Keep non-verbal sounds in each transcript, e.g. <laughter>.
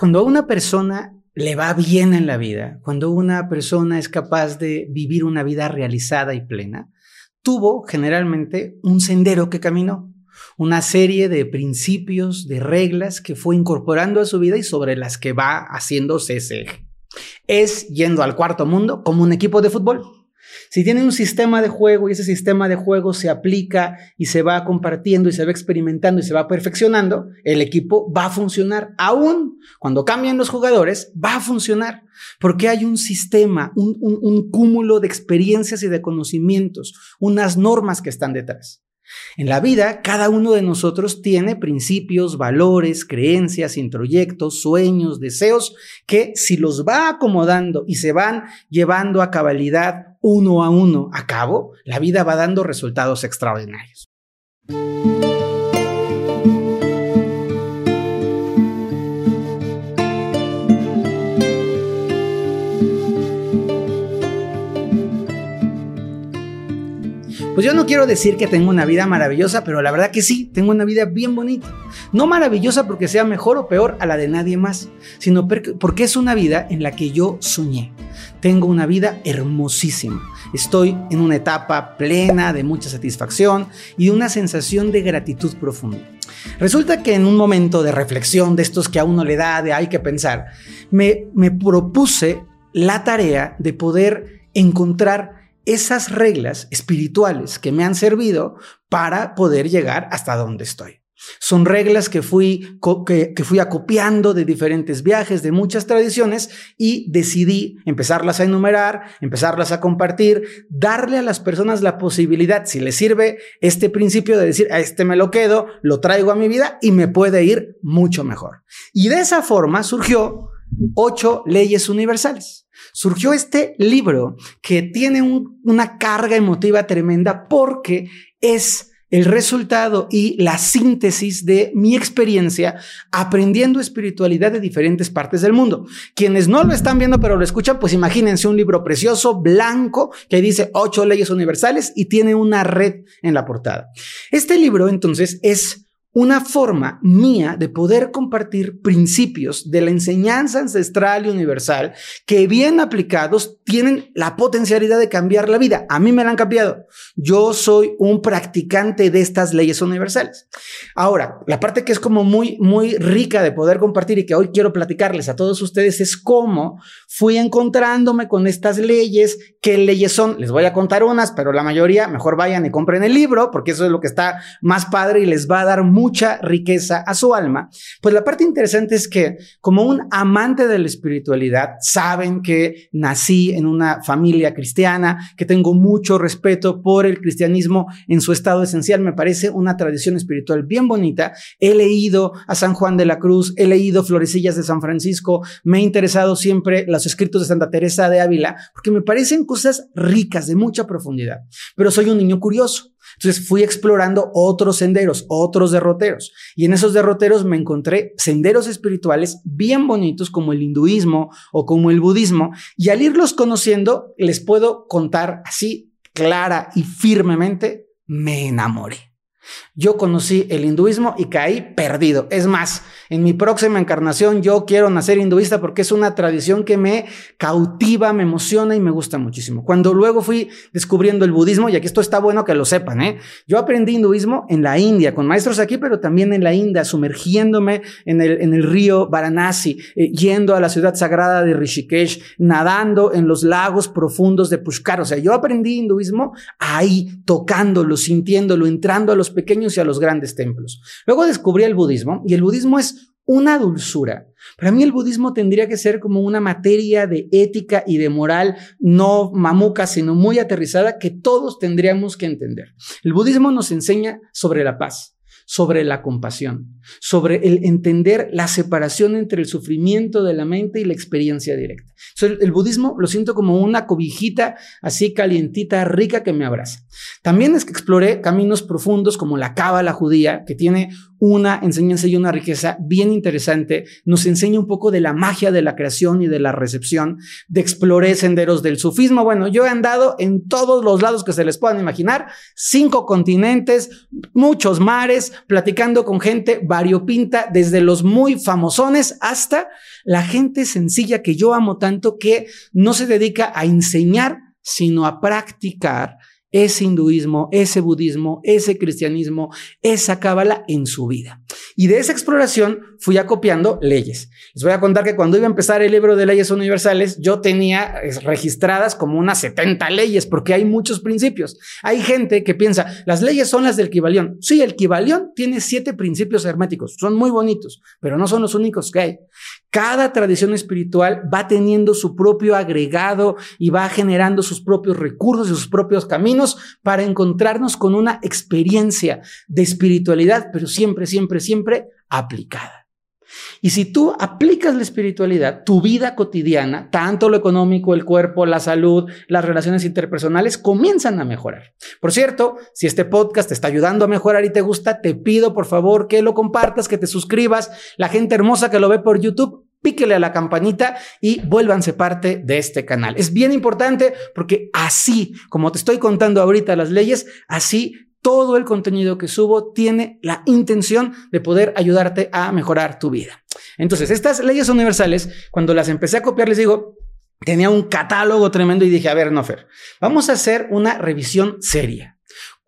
Cuando a una persona le va bien en la vida, cuando una persona es capaz de vivir una vida realizada y plena, tuvo generalmente un sendero que caminó, una serie de principios, de reglas que fue incorporando a su vida y sobre las que va haciéndose ese eje. Es yendo al cuarto mundo como un equipo de fútbol. Si tienen un sistema de juego y ese sistema de juego se aplica y se va compartiendo y se va experimentando y se va perfeccionando, el equipo va a funcionar. Aún cuando cambian los jugadores, va a funcionar. Porque hay un sistema, un, cúmulo de experiencias y de conocimientos, unas normas que están detrás. En la vida, cada uno de nosotros tiene principios, valores, creencias, introyectos, sueños, deseos, que si los va acomodando y se van llevando a cabalidad uno a uno a cabo, la vida va dando resultados extraordinarios. Pues yo no quiero decir que tengo una vida maravillosa, pero la verdad que sí, tengo una vida bien bonita. No maravillosa porque sea mejor o peor a la de nadie más, sino porque es una vida en la que yo soñé. Tengo una vida hermosísima. Estoy en una etapa plena de mucha satisfacción y una sensación de gratitud profunda. Resulta que en un momento de reflexión de estos que a uno le da de hay que pensar, me, me propuse la tarea de poder encontrar esas reglas espirituales que me han servido para poder llegar hasta donde estoy. Son reglas que fui, que, fui acopiando de diferentes viajes, de muchas tradiciones y decidí empezarlas a enumerar, empezarlas a compartir, darle a las personas la posibilidad, si les sirve este principio de decir, a este me lo quedo, lo traigo a mi vida y me puede ir mucho mejor. Y de esa forma surgió ocho leyes universales surgió este libro que tiene una carga emotiva tremenda porque es el resultado y la síntesis de mi experiencia aprendiendo espiritualidad de diferentes partes del mundo. Quienes no lo están viendo pero lo escuchan, pues imagínense un libro precioso, blanco, que dice ocho leyes universales y tiene una red en la portada. Este libro entonces es una forma mía de poder compartir principios de la enseñanza ancestral y universal que bien aplicados tienen la potencialidad de cambiar la vida. A mí me la han cambiado. Yo soy un practicante de estas leyes universales. Ahora, la parte que es como muy, muy rica de poder compartir y que hoy quiero platicarles a todos ustedes es cómo fui encontrándome con estas leyes, qué leyes son. Les voy a contar unas, pero la mayoría mejor vayan y compren el libro porque eso es lo que está más padre y les va a dar mucha riqueza a su alma. Pues la parte interesante es que como un amante de la espiritualidad, saben que nací en una familia cristiana, que tengo mucho respeto por el cristianismo en su estado esencial. Me parece una tradición espiritual bien bonita. He leído a San Juan de la Cruz, he leído Florecillas de San Francisco, me he interesado siempre los escritos de Santa Teresa de Ávila, porque me parecen cosas ricas, de mucha profundidad. Pero soy un niño curioso. Entonces fui explorando otros senderos, otros derroteros. Y en esos derroteros me encontré senderos espirituales bien bonitos como el hinduismo o como el budismo. Y al irlos conociendo, les puedo contar así clara y firmemente, me enamoré. Yo conocí el hinduismo y caí perdido. Es más, en mi próxima encarnación yo quiero nacer hinduista porque es una tradición que me cautiva, me emociona y me gusta muchísimo. Cuando luego fui descubriendo el budismo, y aquí esto está bueno que lo sepan, ¿eh? yo aprendí hinduismo en la India, con maestros aquí, pero también en la India, sumergiéndome en el, río Varanasi, eh, yendo a la ciudad sagrada de Rishikesh, nadando en los lagos profundos de Pushkar. O sea, yo aprendí hinduismo ahí, tocándolo, sintiéndolo, entrando a los pequeños y a los grandes templos. Luego descubrí el budismo y el budismo es una dulzura. Para mí el budismo tendría que ser como una materia de ética y de moral no mamuca, sino muy aterrizada que todos tendríamos que entender. El budismo nos enseña sobre la paz, sobre la compasión, sobre el entender la separación entre el sufrimiento de la mente y la experiencia directa. el budismo lo siento como una cobijita así calientita, rica que me abraza. También es que exploré caminos profundos como la cábala judía, que tiene una enseñanza y una riqueza bien interesante. Nos enseña un poco de la magia de la creación y de la recepción. De exploré senderos del sufismo. Bueno, yo he andado en todos los lados que se les puedan imaginar, cinco continentes, muchos mares, platicando con gente variopinta, desde los muy famosones hasta la gente sencilla que yo amo tanto que no se dedica a enseñar, sino a practicar ese hinduismo, ese budismo, ese cristianismo, esa cábala en su vida. Y de esa exploración fui acopiando leyes. Les voy a contar que cuando iba a empezar el libro de leyes universales, yo tenía registradas como unas 70 leyes, porque hay muchos principios. Hay gente que piensa, las leyes son las del Kibalión. Sí, el Kibalión tiene siete principios herméticos, son muy bonitos, pero no son los únicos que hay. Cada tradición espiritual va teniendo su propio agregado y va generando sus propios recursos y sus propios caminos para encontrarnos con una experiencia de espiritualidad, pero siempre, siempre, siempre aplicada. Y si tú aplicas la espiritualidad, tu vida cotidiana, tanto lo económico, el cuerpo, la salud, las relaciones interpersonales, comienzan a mejorar. Por cierto, si este podcast te está ayudando a mejorar y te gusta, te pido por favor que lo compartas, que te suscribas. La gente hermosa que lo ve por YouTube, píquele a la campanita y vuélvanse parte de este canal. Es bien importante porque así, como te estoy contando ahorita las leyes, así todo el contenido que subo tiene la intención de poder ayudarte a mejorar tu vida. Entonces, estas leyes universales, cuando las empecé a copiar, les digo, tenía un catálogo tremendo y dije, a ver, Nofer, vamos a hacer una revisión seria.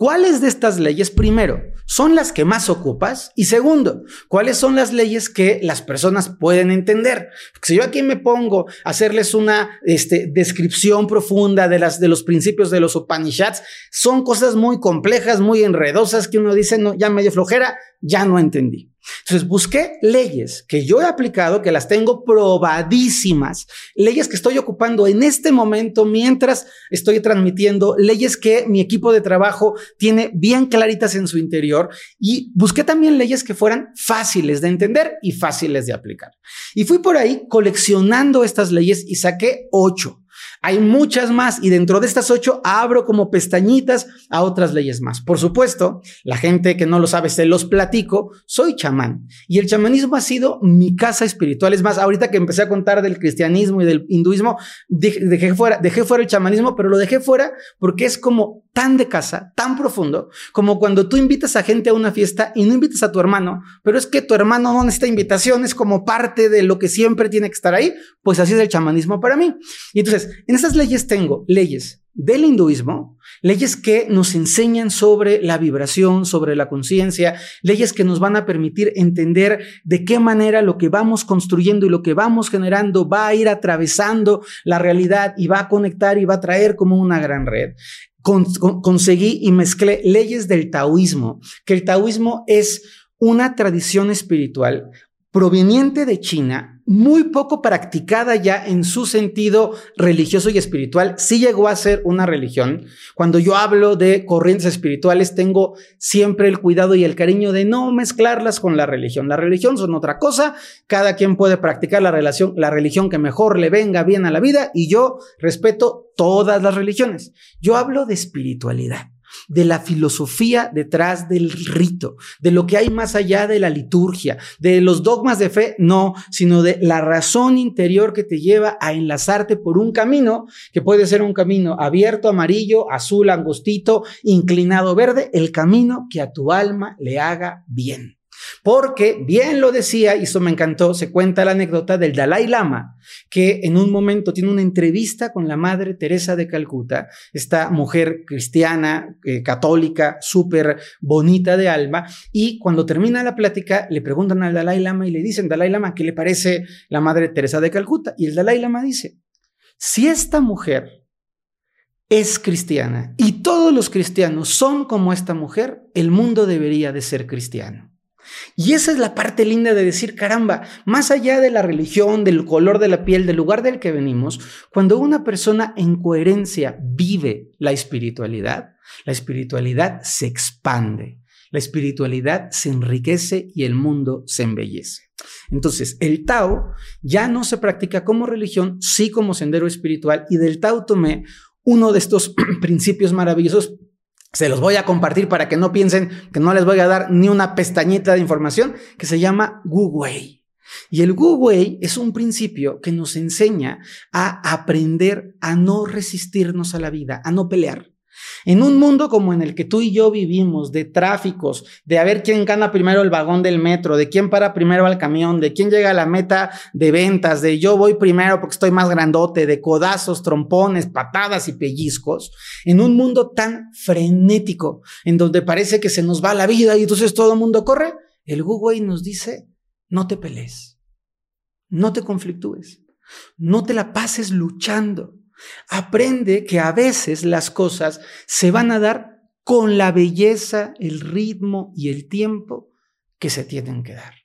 ¿Cuáles de estas leyes, primero, son las que más ocupas? Y segundo, ¿cuáles son las leyes que las personas pueden entender? si yo aquí me pongo a hacerles una este, descripción profunda de, las, de los principios de los Upanishads, son cosas muy complejas, muy enredosas que uno dice, no, ya medio flojera, ya no entendí. Entonces busqué leyes que yo he aplicado, que las tengo probadísimas, leyes que estoy ocupando en este momento mientras estoy transmitiendo, leyes que mi equipo de trabajo tiene bien claritas en su interior y busqué también leyes que fueran fáciles de entender y fáciles de aplicar. Y fui por ahí coleccionando estas leyes y saqué ocho. Hay muchas más y dentro de estas ocho abro como pestañitas a otras leyes más. Por supuesto, la gente que no lo sabe, se los platico, soy chamán y el chamanismo ha sido mi casa espiritual. Es más, ahorita que empecé a contar del cristianismo y del hinduismo, dejé fuera, dejé fuera el chamanismo, pero lo dejé fuera porque es como tan de casa, tan profundo, como cuando tú invitas a gente a una fiesta y no invitas a tu hermano, pero es que tu hermano no necesita invitación, es como parte de lo que siempre tiene que estar ahí, pues así es el chamanismo para mí. Y entonces, en estas leyes tengo leyes del hinduismo, leyes que nos enseñan sobre la vibración, sobre la conciencia, leyes que nos van a permitir entender de qué manera lo que vamos construyendo y lo que vamos generando va a ir atravesando la realidad y va a conectar y va a traer como una gran red. Conseguí y mezclé leyes del taoísmo, que el taoísmo es una tradición espiritual proveniente de China muy poco practicada ya en su sentido religioso y espiritual. Sí llegó a ser una religión. Cuando yo hablo de corrientes espirituales, tengo siempre el cuidado y el cariño de no mezclarlas con la religión. La religión son otra cosa. Cada quien puede practicar la relación, la religión que mejor le venga bien a la vida y yo respeto todas las religiones. Yo hablo de espiritualidad de la filosofía detrás del rito, de lo que hay más allá de la liturgia, de los dogmas de fe, no, sino de la razón interior que te lleva a enlazarte por un camino que puede ser un camino abierto, amarillo, azul, angostito, inclinado verde, el camino que a tu alma le haga bien. Porque, bien lo decía, y eso me encantó, se cuenta la anécdota del Dalai Lama, que en un momento tiene una entrevista con la Madre Teresa de Calcuta, esta mujer cristiana, eh, católica, súper bonita de alma, y cuando termina la plática le preguntan al Dalai Lama y le dicen, Dalai Lama, ¿qué le parece la Madre Teresa de Calcuta? Y el Dalai Lama dice, si esta mujer es cristiana y todos los cristianos son como esta mujer, el mundo debería de ser cristiano. Y esa es la parte linda de decir, caramba, más allá de la religión, del color de la piel, del lugar del que venimos, cuando una persona en coherencia vive la espiritualidad, la espiritualidad se expande, la espiritualidad se enriquece y el mundo se embellece. Entonces, el Tao ya no se practica como religión, sí como sendero espiritual, y del Tao tomé uno de estos <clears throat> principios maravillosos se los voy a compartir para que no piensen que no les voy a dar ni una pestañita de información que se llama Wei. Y el Wei es un principio que nos enseña a aprender a no resistirnos a la vida, a no pelear. En un mundo como en el que tú y yo vivimos, de tráficos, de a ver quién gana primero el vagón del metro, de quién para primero al camión, de quién llega a la meta de ventas, de yo voy primero porque estoy más grandote, de codazos, trompones, patadas y pellizcos, en un mundo tan frenético, en donde parece que se nos va la vida y entonces todo el mundo corre, el Google nos dice, no te pelees, no te conflictúes, no te la pases luchando. Aprende que a veces las cosas se van a dar con la belleza, el ritmo y el tiempo que se tienen que dar.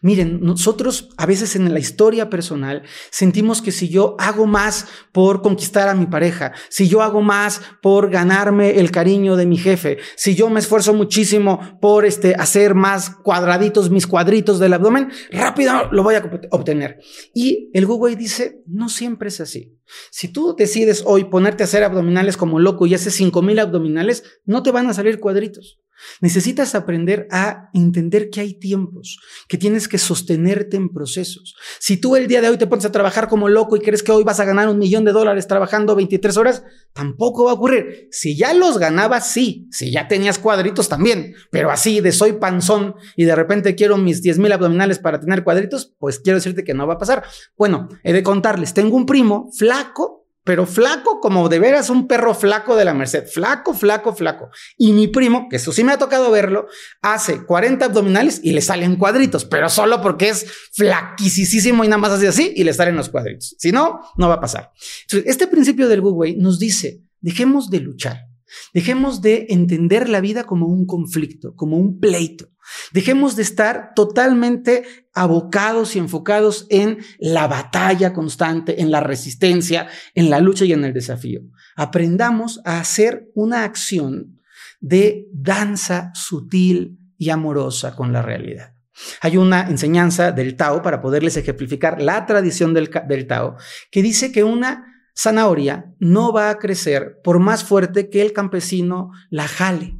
Miren, nosotros a veces en la historia personal sentimos que si yo hago más por conquistar a mi pareja, si yo hago más por ganarme el cariño de mi jefe, si yo me esfuerzo muchísimo por este, hacer más cuadraditos mis cuadritos del abdomen, rápido lo voy a obtener. Y el Google dice, no siempre es así. Si tú decides hoy ponerte a hacer abdominales como loco y haces 5000 abdominales, no te van a salir cuadritos. Necesitas aprender a entender que hay tiempos, que tienes que sostenerte en procesos. Si tú el día de hoy te pones a trabajar como loco y crees que hoy vas a ganar un millón de dólares trabajando 23 horas, tampoco va a ocurrir. Si ya los ganabas, sí. Si ya tenías cuadritos, también. Pero así de soy panzón y de repente quiero mis 10 mil abdominales para tener cuadritos, pues quiero decirte que no va a pasar. Bueno, he de contarles, tengo un primo flaco pero flaco como de veras un perro flaco de la Merced, flaco, flaco, flaco. Y mi primo, que eso sí me ha tocado verlo, hace 40 abdominales y le salen cuadritos, pero solo porque es flaquisísimo y nada más hace así y le salen los cuadritos. Si no, no va a pasar. este principio del Wu nos dice, dejemos de luchar. Dejemos de entender la vida como un conflicto, como un pleito. Dejemos de estar totalmente abocados y enfocados en la batalla constante, en la resistencia, en la lucha y en el desafío. Aprendamos a hacer una acción de danza sutil y amorosa con la realidad. Hay una enseñanza del Tao para poderles ejemplificar la tradición del, Tao que dice que una zanahoria no va a crecer por más fuerte que el campesino la jale.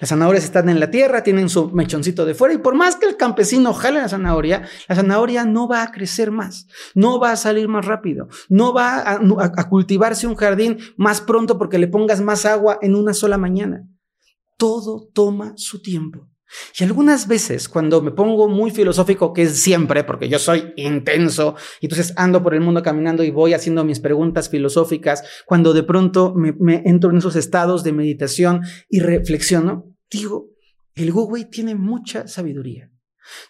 Las zanahorias están en la tierra, tienen su mechoncito de fuera y por más que el campesino jale la zanahoria, la zanahoria no va a crecer más, no va a salir más rápido, no va a, a cultivarse un jardín más pronto porque le pongas más agua en una sola mañana. Todo toma su tiempo. Y algunas veces cuando me pongo muy filosófico, que es siempre, porque yo soy intenso, y entonces ando por el mundo caminando y voy haciendo mis preguntas filosóficas, cuando de pronto me, entro en esos estados de meditación y reflexiono, digo, el Google tiene mucha sabiduría.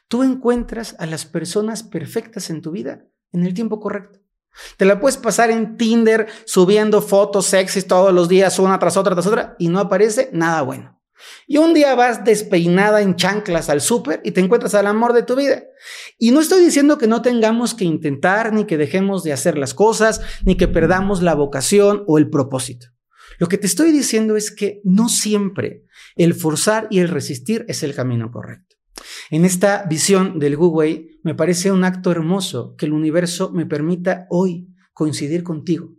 Tú encuentras a las personas perfectas en tu vida en el tiempo correcto. Te la puedes pasar en Tinder subiendo fotos sexys todos los días, una tras otra, tras otra, y no aparece nada bueno. Y un día vas despeinada en chanclas al súper y te encuentras al amor de tu vida. Y no estoy diciendo que no tengamos que intentar, ni que dejemos de hacer las cosas, ni que perdamos la vocación o el propósito. Lo que te estoy diciendo es que no siempre el forzar y el resistir es el camino correcto. En esta visión del Wei me parece un acto hermoso que el universo me permita hoy coincidir contigo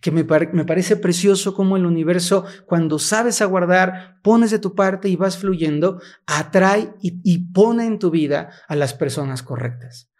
que me, parece precioso como el universo, cuando sabes aguardar, pones de tu parte y vas fluyendo, atrae y, pone en tu vida a las personas correctas.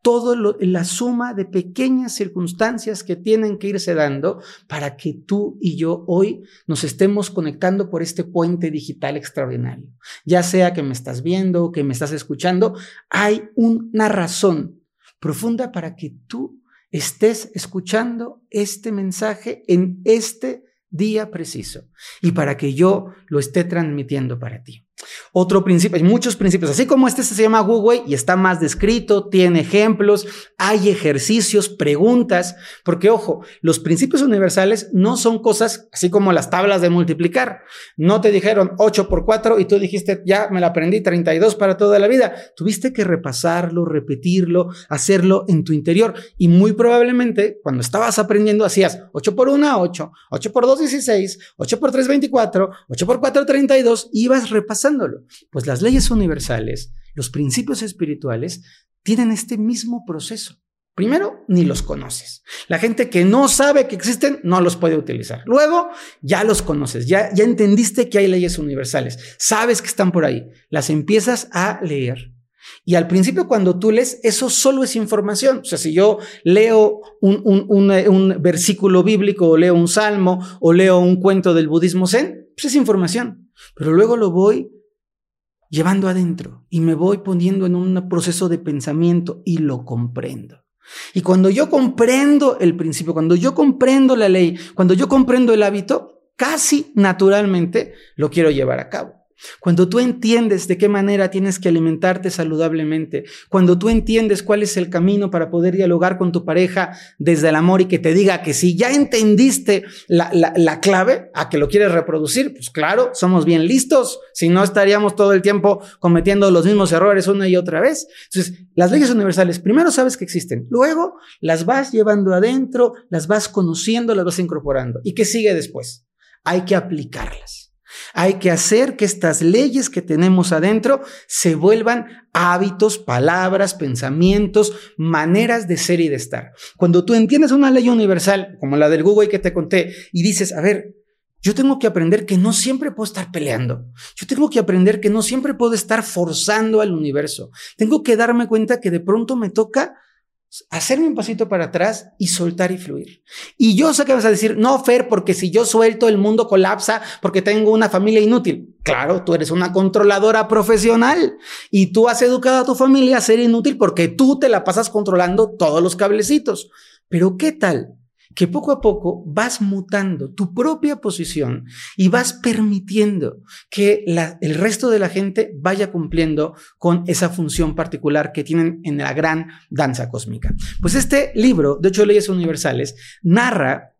Todo la suma de pequeñas circunstancias que tienen que irse dando para que tú y yo hoy nos estemos conectando por este puente digital extraordinario. Ya sea que me estás viendo, que me estás escuchando, hay una razón profunda para que tú estés escuchando este mensaje en este día preciso y para que yo lo esté transmitiendo para ti. Otro principio, hay muchos principios, así como este se llama Google y está más descrito, tiene ejemplos, hay ejercicios, preguntas, porque ojo, los principios universales no son cosas así como las tablas de multiplicar. No te dijeron 8 por 4 y tú dijiste, ya me la aprendí 32 para toda la vida. Tuviste que repasarlo, repetirlo, hacerlo en tu interior y muy probablemente cuando estabas aprendiendo hacías 8 por 1, 8, 8 por 2, 16, 8 por 3, 24, 8 por 4, 32, ibas Pues las leyes universales, los principios espirituales, tienen este mismo proceso. Primero, ni los conoces. La gente que no sabe que existen no los puede utilizar. Luego, ya los conoces, ya, ya entendiste que hay leyes universales, sabes que están por ahí, las empiezas a leer. Y al principio cuando tú lees, eso solo es información. O sea, si yo leo un, versículo bíblico o leo un salmo o leo un cuento del budismo zen, pues es información. Pero luego lo voy llevando adentro y me voy poniendo en un proceso de pensamiento y lo comprendo. Y cuando yo comprendo el principio, cuando yo comprendo la ley, cuando yo comprendo el hábito, casi naturalmente lo quiero llevar a cabo. Cuando tú entiendes de qué manera tienes que alimentarte saludablemente, cuando tú entiendes cuál es el camino para poder dialogar con tu pareja desde el amor y que te diga que si ya entendiste la, la, clave a que lo quieres reproducir, pues claro, somos bien listos, si no estaríamos todo el tiempo cometiendo los mismos errores una y otra vez. Entonces, las leyes universales, primero sabes que existen, luego las vas llevando adentro, las vas conociendo, las vas incorporando. ¿Y qué sigue después? Hay que aplicarlas. Hay que hacer que estas leyes que tenemos adentro se vuelvan hábitos, palabras, pensamientos, maneras de ser y de estar. Cuando tú entiendes una ley universal, como la del Google que te conté, y dices, a ver, yo tengo que aprender que no siempre puedo estar peleando. Yo tengo que aprender que no siempre puedo estar forzando al universo. Tengo que darme cuenta que de pronto me toca hacerme un pasito para atrás y soltar y fluir. Y yo sé que vas a decir, no, Fer, porque si yo suelto el mundo colapsa porque tengo una familia inútil. Claro, tú eres una controladora profesional y tú has educado a tu familia a ser inútil porque tú te la pasas controlando todos los cablecitos. Pero ¿qué tal que poco a poco vas mutando tu propia posición y vas permitiendo que el resto de la gente vaya cumpliendo con esa función particular que tienen en la gran danza cósmica. Pues este libro, de ocho leyes universales, narra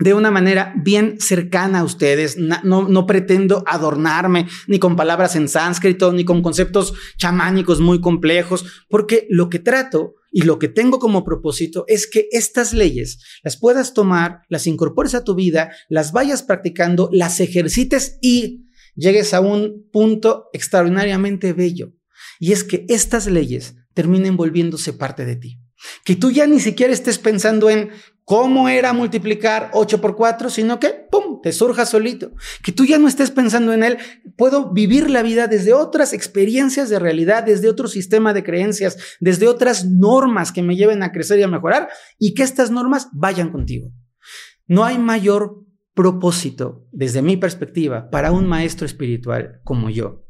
de una manera bien cercana a ustedes. No, no, pretendo adornarme ni con palabras en sánscrito, ni con conceptos chamánicos muy complejos, porque lo que trato y lo que tengo como propósito es que estas leyes las puedas tomar, las incorpores a tu vida, las vayas practicando, las ejercites y llegues a un punto extraordinariamente bello. Y es que estas leyes terminen volviéndose parte de ti. Que tú ya ni siquiera estés pensando en cómo era multiplicar 8 por 4, sino que, ¡pum!, te surja solito. Que tú ya no estés pensando en él, puedo vivir la vida desde otras experiencias de realidad, desde otro sistema de creencias, desde otras normas que me lleven a crecer y a mejorar, y que estas normas vayan contigo. No hay mayor propósito, desde mi perspectiva, para un maestro espiritual como yo,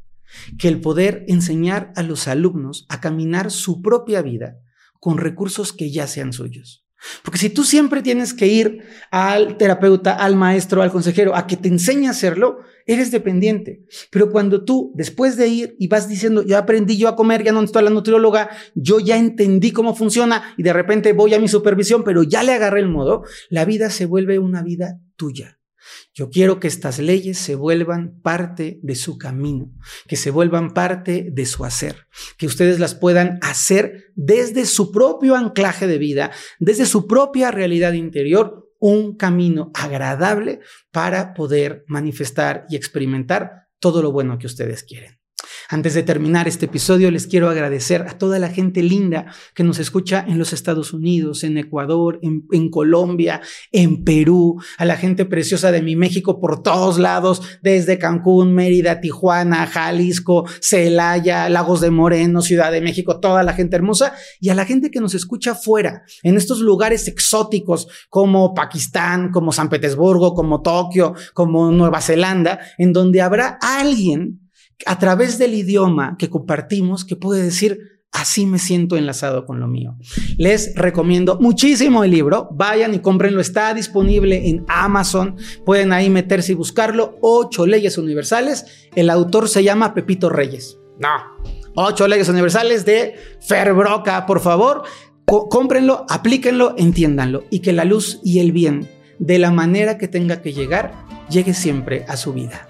que el poder enseñar a los alumnos a caminar su propia vida con recursos que ya sean suyos. Porque si tú siempre tienes que ir al terapeuta, al maestro, al consejero, a que te enseñe a hacerlo, eres dependiente. Pero cuando tú, después de ir y vas diciendo, ya aprendí yo a comer, ya no estoy a la nutrióloga, yo ya entendí cómo funciona y de repente voy a mi supervisión, pero ya le agarré el modo, la vida se vuelve una vida tuya. Yo quiero que estas leyes se vuelvan parte de su camino, que se vuelvan parte de su hacer, que ustedes las puedan hacer desde su propio anclaje de vida, desde su propia realidad interior, un camino agradable para poder manifestar y experimentar todo lo bueno que ustedes quieren. Antes de terminar este episodio, les quiero agradecer a toda la gente linda que nos escucha en los Estados Unidos, en Ecuador, en, Colombia, en Perú, a la gente preciosa de mi México por todos lados, desde Cancún, Mérida, Tijuana, Jalisco, Celaya, Lagos de Moreno, Ciudad de México, toda la gente hermosa, y a la gente que nos escucha fuera, en estos lugares exóticos como Pakistán, como San Petersburgo, como Tokio, como Nueva Zelanda, en donde habrá alguien a través del idioma que compartimos que puede decir, así me siento enlazado con lo mío. Les recomiendo muchísimo el libro, vayan y cómprenlo, está disponible en Amazon, pueden ahí meterse y buscarlo, Ocho leyes universales, el autor se llama Pepito Reyes, no, Ocho leyes universales de Fer Broca, por favor, cómprenlo, aplíquenlo, entiéndanlo y que la luz y el bien, de la manera que tenga que llegar, llegue siempre a su vida.